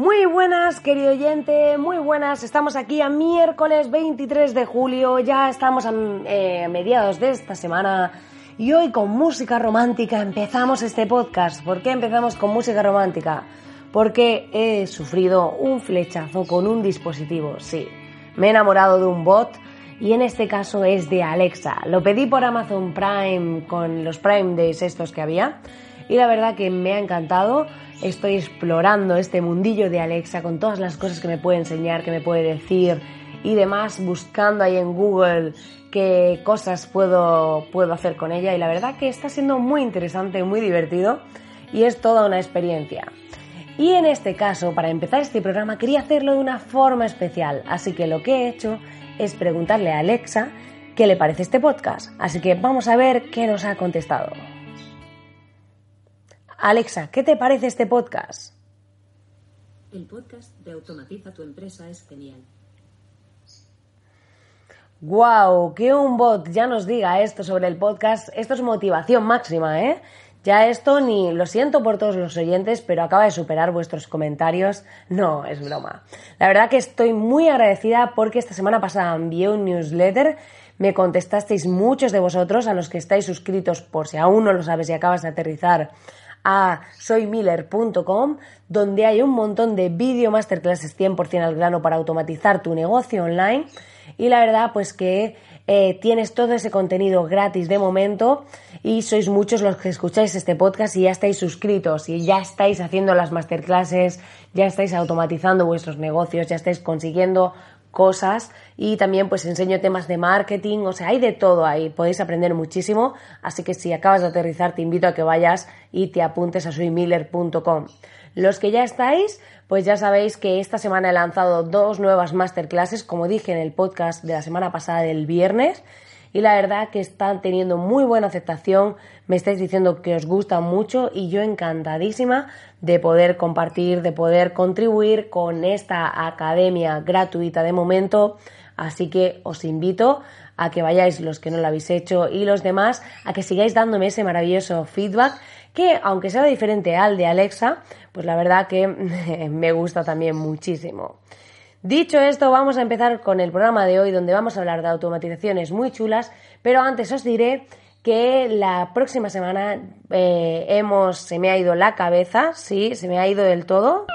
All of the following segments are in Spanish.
Muy buenas, querido oyente, muy buenas. Estamos aquí a miércoles 23 de julio, ya estamos a eh, mediados de esta semana y hoy con música romántica empezamos este podcast. ¿Por qué empezamos con música romántica? Porque he sufrido un flechazo con un dispositivo, sí. Me he enamorado de un bot y en este caso es de Alexa. Lo pedí por Amazon Prime con los Prime Days estos que había y la verdad que me ha encantado estoy explorando este mundillo de Alexa con todas las cosas que me puede enseñar, que me puede decir y demás, buscando ahí en Google qué cosas puedo, puedo hacer con ella y la verdad que está siendo muy interesante, muy divertido y es toda una experiencia. Y en este caso, para empezar este programa, quería hacerlo de una forma especial, así que lo que he hecho es preguntarle a Alexa qué le parece este podcast, así que vamos a ver qué nos ha contestado. Alexa, ¿qué te parece este podcast? El podcast de Automatiza tu empresa es genial. ¡Wow! Que un bot ya nos diga esto sobre el podcast. Esto es motivación máxima, ¿eh? Ya esto ni lo siento por todos los oyentes, pero acaba de superar vuestros comentarios. No, es broma. La verdad que estoy muy agradecida porque esta semana pasada envié un newsletter. Me contestasteis muchos de vosotros, a los que estáis suscritos, por si aún no lo sabes y acabas de aterrizar a soymiller.com, donde hay un montón de video masterclasses 100% al grano para automatizar tu negocio online. Y la verdad, pues que eh, tienes todo ese contenido gratis de momento y sois muchos los que escucháis este podcast y ya estáis suscritos y ya estáis haciendo las masterclasses, ya estáis automatizando vuestros negocios, ya estáis consiguiendo cosas y también pues enseño temas de marketing, o sea, hay de todo ahí, podéis aprender muchísimo, así que si acabas de aterrizar te invito a que vayas y te apuntes a soymiller.com. Los que ya estáis, pues ya sabéis que esta semana he lanzado dos nuevas masterclasses, como dije en el podcast de la semana pasada del viernes, y la verdad que están teniendo muy buena aceptación, me estáis diciendo que os gustan mucho y yo encantadísima de poder compartir, de poder contribuir con esta academia gratuita de momento, así que os invito a que vayáis los que no lo habéis hecho y los demás a que sigáis dándome ese maravilloso feedback que aunque sea diferente al de Alexa, pues la verdad que me gusta también muchísimo. Dicho esto, vamos a empezar con el programa de hoy donde vamos a hablar de automatizaciones muy chulas, pero antes os diré que la próxima semana eh, hemos, se me ha ido la cabeza, sí, se me ha ido del todo.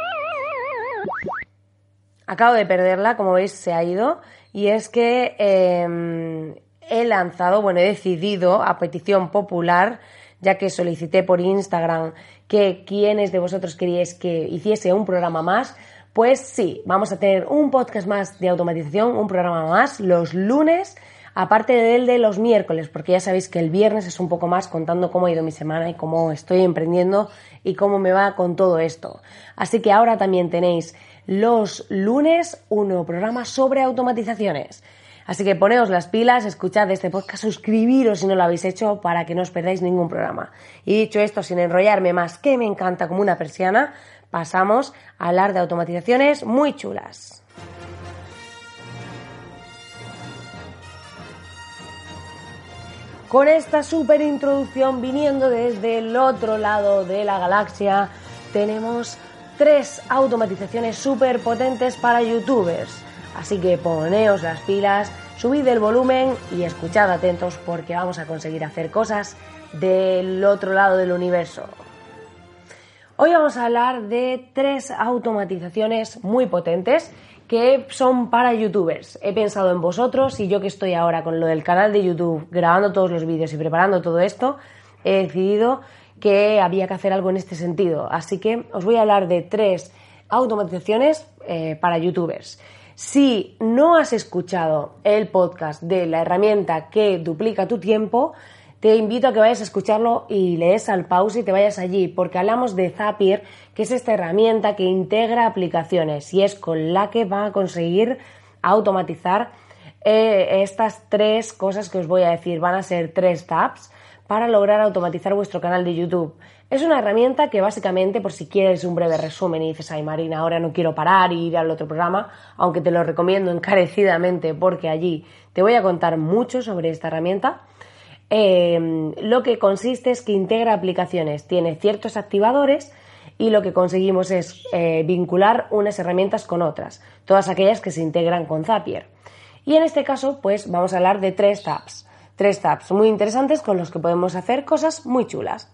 Acabo de perderla, como veis, se ha ido. Y es que em, he lanzado, bueno, he decidido a petición popular, ya que solicité por Instagram que quienes de vosotros queríais que hiciese un programa más, pues sí, vamos a tener un podcast más de automatización, un programa más los lunes, aparte del de los miércoles, porque ya sabéis que el viernes es un poco más contando cómo ha ido mi semana y cómo estoy emprendiendo y cómo me va con todo esto. Así que ahora también tenéis los lunes un programa sobre automatizaciones. Así que poneos las pilas, escuchad este podcast, suscribiros si no lo habéis hecho para que no os perdáis ningún programa. Y dicho esto, sin enrollarme más, que me encanta como una persiana, pasamos a hablar de automatizaciones muy chulas. Con esta super introducción viniendo desde el otro lado de la galaxia, tenemos tres automatizaciones súper potentes para youtubers. Así que poneos las pilas subid el volumen y escuchad atentos porque vamos a conseguir hacer cosas del otro lado del universo. Hoy vamos a hablar de tres automatizaciones muy potentes que son para youtubers. He pensado en vosotros y yo que estoy ahora con lo del canal de YouTube, grabando todos los vídeos y preparando todo esto, he decidido que había que hacer algo en este sentido. Así que os voy a hablar de tres automatizaciones eh, para youtubers. Si no has escuchado el podcast de la herramienta que duplica tu tiempo, te invito a que vayas a escucharlo y lees al pause y te vayas allí, porque hablamos de Zapier, que es esta herramienta que integra aplicaciones y es con la que va a conseguir automatizar eh, estas tres cosas que os voy a decir. Van a ser tres tabs para lograr automatizar vuestro canal de YouTube. Es una herramienta que básicamente, por si quieres un breve resumen y dices, ay Marina, ahora no quiero parar y ir al otro programa, aunque te lo recomiendo encarecidamente porque allí te voy a contar mucho sobre esta herramienta. Eh, lo que consiste es que integra aplicaciones, tiene ciertos activadores y lo que conseguimos es eh, vincular unas herramientas con otras, todas aquellas que se integran con Zapier. Y en este caso, pues vamos a hablar de tres tabs, tres tabs muy interesantes con los que podemos hacer cosas muy chulas.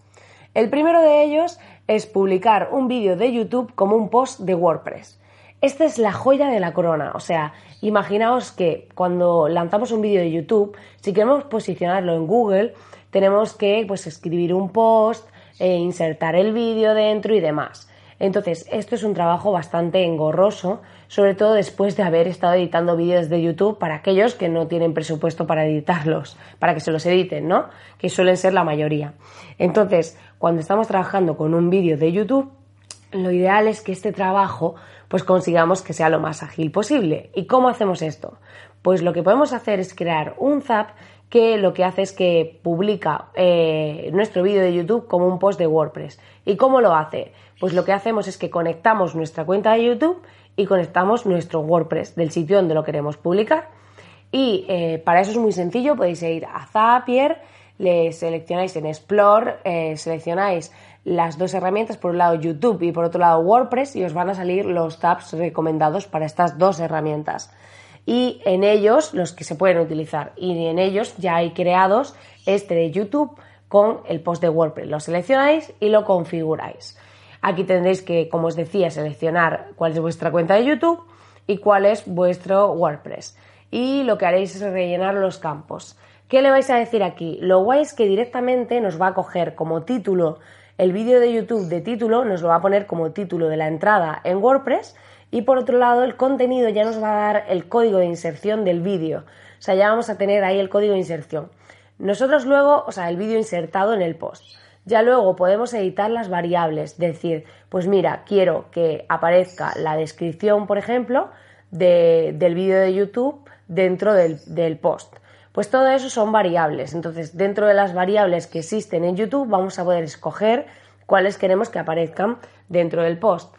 El primero de ellos es publicar un vídeo de YouTube como un post de WordPress. Esta es la joya de la corona. O sea, imaginaos que cuando lanzamos un vídeo de YouTube, si queremos posicionarlo en Google, tenemos que pues, escribir un post, e insertar el vídeo dentro y demás. Entonces, esto es un trabajo bastante engorroso, sobre todo después de haber estado editando vídeos de YouTube para aquellos que no tienen presupuesto para editarlos, para que se los editen, ¿no? Que suelen ser la mayoría. Entonces, cuando estamos trabajando con un vídeo de YouTube, lo ideal es que este trabajo pues consigamos que sea lo más ágil posible. ¿Y cómo hacemos esto? Pues lo que podemos hacer es crear un zap que lo que hace es que publica eh, nuestro vídeo de YouTube como un post de WordPress. ¿Y cómo lo hace? Pues lo que hacemos es que conectamos nuestra cuenta de YouTube y conectamos nuestro WordPress del sitio donde lo queremos publicar. Y eh, para eso es muy sencillo, podéis ir a Zapier, le seleccionáis en Explore, eh, seleccionáis las dos herramientas, por un lado YouTube y por otro lado WordPress, y os van a salir los tabs recomendados para estas dos herramientas. Y en ellos, los que se pueden utilizar, y en ellos ya hay creados este de YouTube con el post de WordPress. Lo seleccionáis y lo configuráis. Aquí tendréis que, como os decía, seleccionar cuál es vuestra cuenta de YouTube y cuál es vuestro WordPress. Y lo que haréis es rellenar los campos. ¿Qué le vais a decir aquí? Lo guay es que directamente nos va a coger como título el vídeo de YouTube de título nos lo va a poner como título de la entrada en WordPress y por otro lado el contenido ya nos va a dar el código de inserción del vídeo. O sea, ya vamos a tener ahí el código de inserción. Nosotros luego, o sea, el vídeo insertado en el post. Ya luego podemos editar las variables, decir, pues mira, quiero que aparezca la descripción, por ejemplo, del vídeo de YouTube dentro del, del post. Pues todo eso son variables. Entonces, dentro de las variables que existen en YouTube, vamos a poder escoger cuáles queremos que aparezcan dentro del post.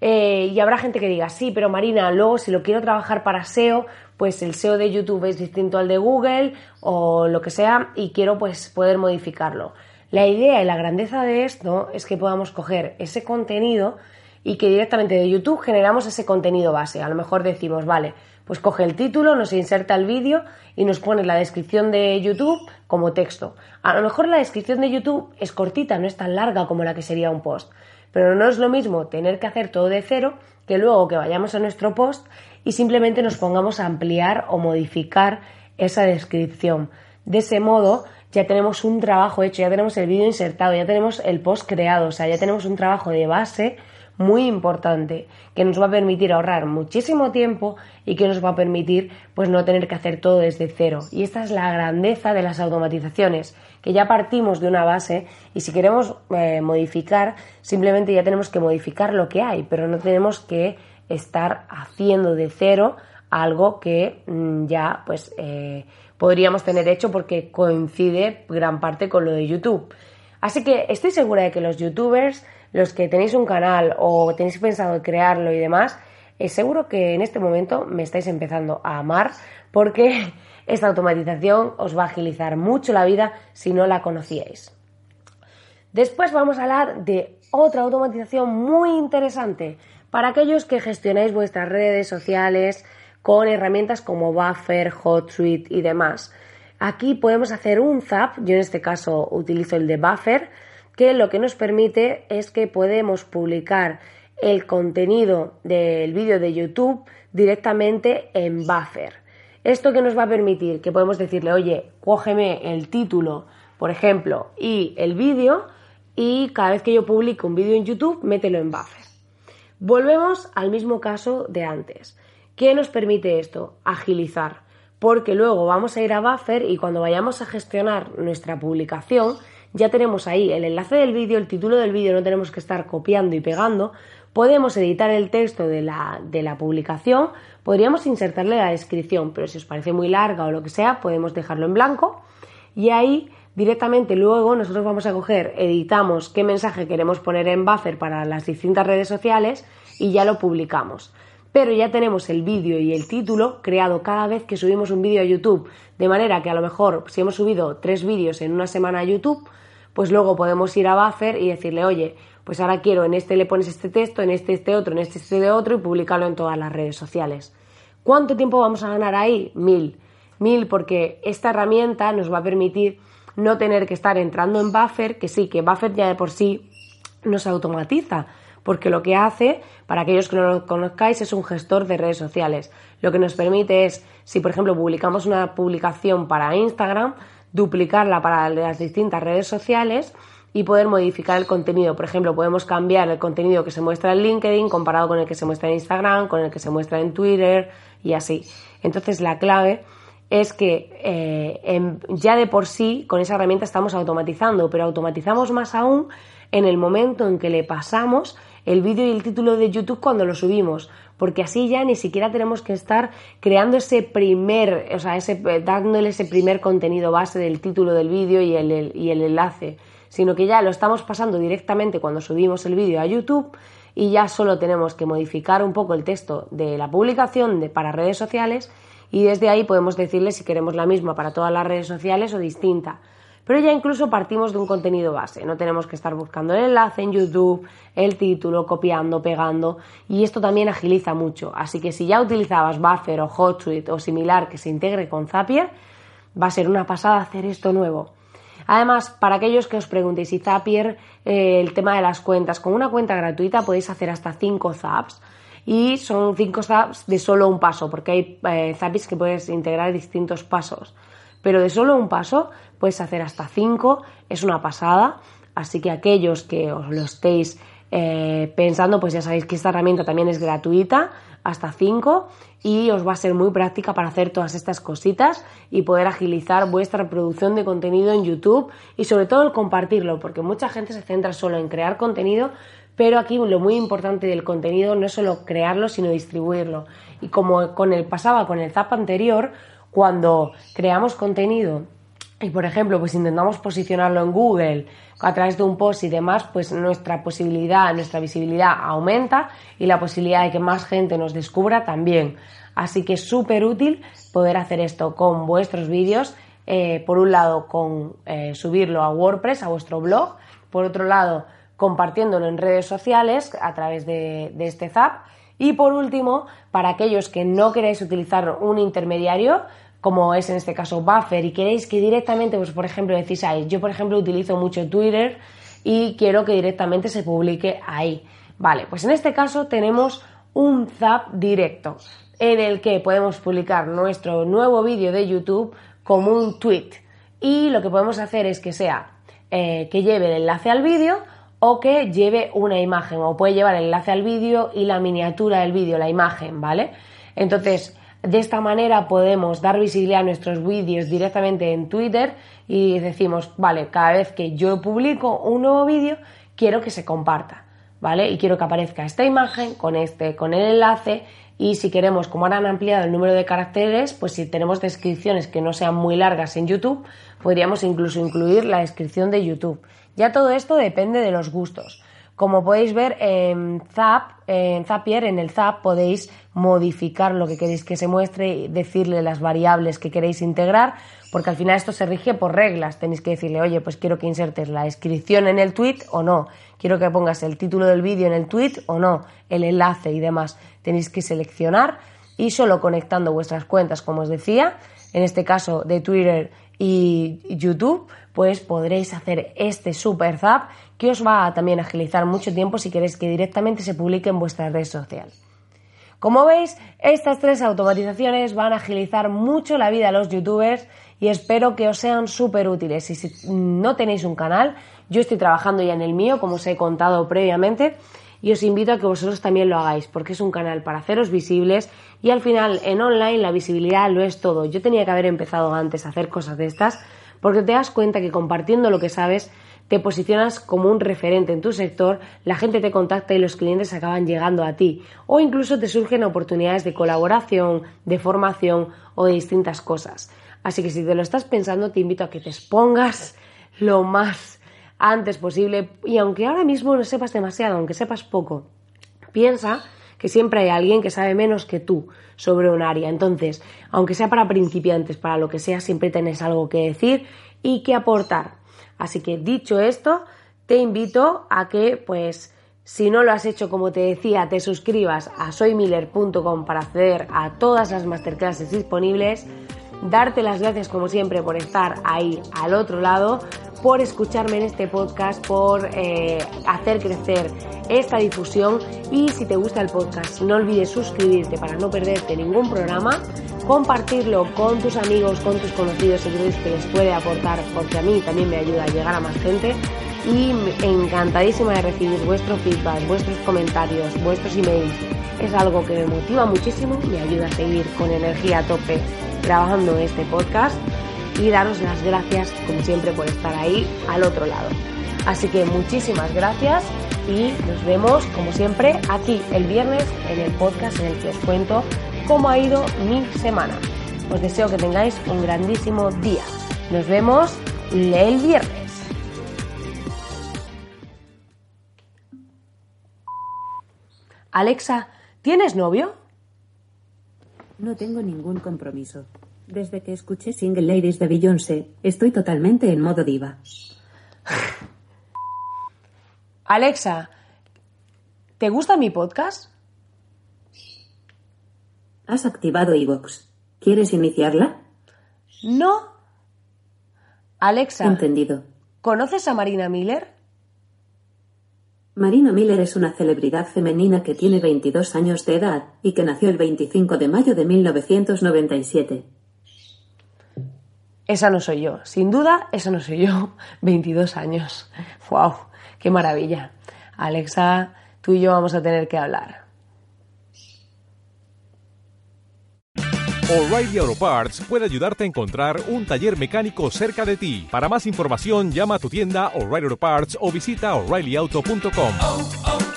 Eh, y habrá gente que diga, sí, pero Marina, luego si lo quiero trabajar para SEO, pues el SEO de YouTube es distinto al de Google o lo que sea y quiero pues poder modificarlo. La idea y la grandeza de esto es que podamos coger ese contenido y que directamente de YouTube generamos ese contenido base. A lo mejor decimos, vale, pues coge el título, nos inserta el vídeo y nos pone la descripción de YouTube como texto. A lo mejor la descripción de YouTube es cortita, no es tan larga como la que sería un post. Pero no es lo mismo tener que hacer todo de cero que luego que vayamos a nuestro post y simplemente nos pongamos a ampliar o modificar esa descripción. De ese modo ya tenemos un trabajo hecho, ya tenemos el vídeo insertado, ya tenemos el post creado, o sea, ya tenemos un trabajo de base muy importante que nos va a permitir ahorrar muchísimo tiempo y que nos va a permitir pues no tener que hacer todo desde cero. Y esta es la grandeza de las automatizaciones, que ya partimos de una base y si queremos eh, modificar, simplemente ya tenemos que modificar lo que hay, pero no tenemos que estar haciendo de cero algo que mm, ya pues eh, podríamos tener hecho porque coincide gran parte con lo de YouTube. Así que estoy segura de que los youtubers los que tenéis un canal o tenéis pensado crearlo y demás, es seguro que en este momento me estáis empezando a amar porque esta automatización os va a agilizar mucho la vida si no la conocíais. Después vamos a hablar de otra automatización muy interesante para aquellos que gestionáis vuestras redes sociales con herramientas como Buffer, HotSuite y demás. Aquí podemos hacer un zap, yo en este caso utilizo el de Buffer, que lo que nos permite es que podemos publicar el contenido del vídeo de YouTube directamente en Buffer. Esto que nos va a permitir que podemos decirle, oye, cógeme el título, por ejemplo, y el vídeo, y cada vez que yo publico un vídeo en YouTube, mételo en Buffer. Volvemos al mismo caso de antes. ¿Qué nos permite esto? Agilizar. Porque luego vamos a ir a Buffer y cuando vayamos a gestionar nuestra publicación, ya tenemos ahí el enlace del vídeo, el título del vídeo, no tenemos que estar copiando y pegando. Podemos editar el texto de la, de la publicación, podríamos insertarle la descripción, pero si os parece muy larga o lo que sea, podemos dejarlo en blanco y ahí directamente luego nosotros vamos a coger, editamos qué mensaje queremos poner en buffer para las distintas redes sociales y ya lo publicamos. Pero ya tenemos el vídeo y el título creado cada vez que subimos un vídeo a YouTube, de manera que a lo mejor si hemos subido tres vídeos en una semana a YouTube, pues luego podemos ir a buffer y decirle, oye, pues ahora quiero, en este le pones este texto, en este este otro, en este este otro y publicarlo en todas las redes sociales. ¿Cuánto tiempo vamos a ganar ahí? Mil. Mil porque esta herramienta nos va a permitir no tener que estar entrando en Buffer, que sí, que Buffer ya de por sí no se automatiza, porque lo que hace, para aquellos que no lo conozcáis, es un gestor de redes sociales. Lo que nos permite es, si por ejemplo publicamos una publicación para Instagram, duplicarla para las distintas redes sociales y poder modificar el contenido. Por ejemplo, podemos cambiar el contenido que se muestra en LinkedIn comparado con el que se muestra en Instagram, con el que se muestra en Twitter y así. Entonces la clave es que eh, ya de por sí con esa herramienta estamos automatizando, pero automatizamos más aún en el momento en que le pasamos el vídeo y el título de YouTube cuando lo subimos, porque así ya ni siquiera tenemos que estar creando ese primer, o sea, ese, dándole ese primer contenido base del título del vídeo y el, y el enlace, sino que ya lo estamos pasando directamente cuando subimos el vídeo a YouTube y ya solo tenemos que modificar un poco el texto de la publicación de, para redes sociales y desde ahí podemos decirle si queremos la misma para todas las redes sociales o distinta. Pero ya incluso partimos de un contenido base, no tenemos que estar buscando el enlace en YouTube, el título, copiando, pegando y esto también agiliza mucho. Así que si ya utilizabas Buffer o HotSuite o similar que se integre con Zapier, va a ser una pasada hacer esto nuevo. Además, para aquellos que os preguntéis si Zapier, eh, el tema de las cuentas, con una cuenta gratuita podéis hacer hasta 5 Zaps y son cinco zaps de solo un paso, porque hay eh, que puedes integrar distintos pasos. Pero de solo un paso puedes hacer hasta cinco, es una pasada. Así que aquellos que os lo estéis eh, pensando, pues ya sabéis que esta herramienta también es gratuita, hasta cinco, y os va a ser muy práctica para hacer todas estas cositas y poder agilizar vuestra producción de contenido en YouTube y sobre todo el compartirlo, porque mucha gente se centra solo en crear contenido, pero aquí lo muy importante del contenido no es solo crearlo, sino distribuirlo. Y como con el pasaba con el Zap anterior, cuando creamos contenido y por ejemplo, pues intentamos posicionarlo en Google a través de un post y demás, pues nuestra posibilidad, nuestra visibilidad aumenta y la posibilidad de que más gente nos descubra también. Así que es súper útil poder hacer esto con vuestros vídeos. Eh, por un lado, con eh, subirlo a WordPress, a vuestro blog. Por otro lado, compartiéndolo en redes sociales a través de, este Zap. Y por último, para aquellos que no queréis utilizar un intermediario, como es en este caso Buffer, y queréis que directamente, pues por ejemplo, decís, yo por ejemplo utilizo mucho Twitter y quiero que directamente se publique ahí. Vale, pues en este caso tenemos un Zap directo en el que podemos publicar nuestro nuevo vídeo de YouTube como un tweet. Y lo que podemos hacer es que sea eh, que lleve el enlace al vídeo o que lleve una imagen o puede llevar el enlace al vídeo y la miniatura del vídeo, la imagen, ¿vale? Entonces, de esta manera podemos dar visibilidad a nuestros vídeos directamente en Twitter y decimos, vale, cada vez que yo publico un nuevo vídeo, quiero que se comparta, ¿vale? Y quiero que aparezca esta imagen con este, con el enlace y si queremos, como ahora han ampliado el número de caracteres, pues si tenemos descripciones que no sean muy largas en YouTube, podríamos incluso incluir la descripción de YouTube. Ya todo esto depende de los gustos. Como podéis ver en Zap, en Zapier, en el Zap podéis modificar lo que queréis que se muestre y decirle las variables que queréis integrar, porque al final esto se rige por reglas. Tenéis que decirle, oye, pues quiero que insertes la descripción en el tweet o no. Quiero que pongas el título del vídeo en el tweet o no, el enlace y demás. Tenéis que seleccionar y solo conectando vuestras cuentas, como os decía, en este caso de Twitter y YouTube, pues podréis hacer este super zap que os va a también agilizar mucho tiempo si queréis que directamente se publique en vuestra red social. Como veis, estas tres automatizaciones van a agilizar mucho la vida a los youtubers y espero que os sean súper útiles. Y si no tenéis un canal, yo estoy trabajando ya en el mío, como os he contado previamente, y os invito a que vosotros también lo hagáis, porque es un canal para haceros visibles y al final en online la visibilidad lo es todo. Yo tenía que haber empezado antes a hacer cosas de estas, porque te das cuenta que compartiendo lo que sabes te posicionas como un referente en tu sector, la gente te contacta y los clientes acaban llegando a ti. O incluso te surgen oportunidades de colaboración, de formación o de distintas cosas. Así que si te lo estás pensando, te invito a que te expongas lo más antes posible. Y aunque ahora mismo no sepas demasiado, aunque sepas poco, piensa que siempre hay alguien que sabe menos que tú sobre un área. Entonces, aunque sea para principiantes, para lo que sea, siempre tienes algo que decir y que aportar. Así que dicho esto, te invito a que, pues, si no lo has hecho, como te decía, te suscribas a soymiller.com para acceder a todas las masterclasses disponibles. Darte las gracias, como siempre, por estar ahí al otro lado, por escucharme en este podcast, por eh, hacer crecer esta difusión. Y si te gusta el podcast, no olvides suscribirte para no perderte ningún programa compartirlo con tus amigos, con tus conocidos si crees que les puede aportar, porque a mí también me ayuda a llegar a más gente. Y encantadísima de recibir vuestro feedback, vuestros comentarios, vuestros emails. Es algo que me motiva muchísimo, me ayuda a seguir con energía a tope trabajando en este podcast y daros las gracias, como siempre, por estar ahí al otro lado. Así que muchísimas gracias y nos vemos, como siempre, aquí el viernes en el podcast en el que os cuento cómo ha ido mi semana. Os deseo que tengáis un grandísimo día. Nos vemos el viernes. Alexa, ¿tienes novio? No tengo ningún compromiso. Desde que escuché Single Ladies de Beyoncé, estoy totalmente en modo diva. Alexa, ¿te gusta mi podcast? Has activado iVox. ¿Quieres iniciarla? No. Alexa. Entendido. ¿Conoces a Marina Miller? Marina Miller es una celebridad femenina que tiene 22 años de edad y que nació el 25 de mayo de 1997. Esa no soy yo. Sin duda, esa no soy yo. 22 años. ¡Wow! ¡Qué maravilla! Alexa, tú y yo vamos a tener que hablar. O'Reilly Auto Parts puede ayudarte a encontrar un taller mecánico cerca de ti. Para más información, llama a tu tienda O'Reilly Auto Parts o visita oreillyauto.com.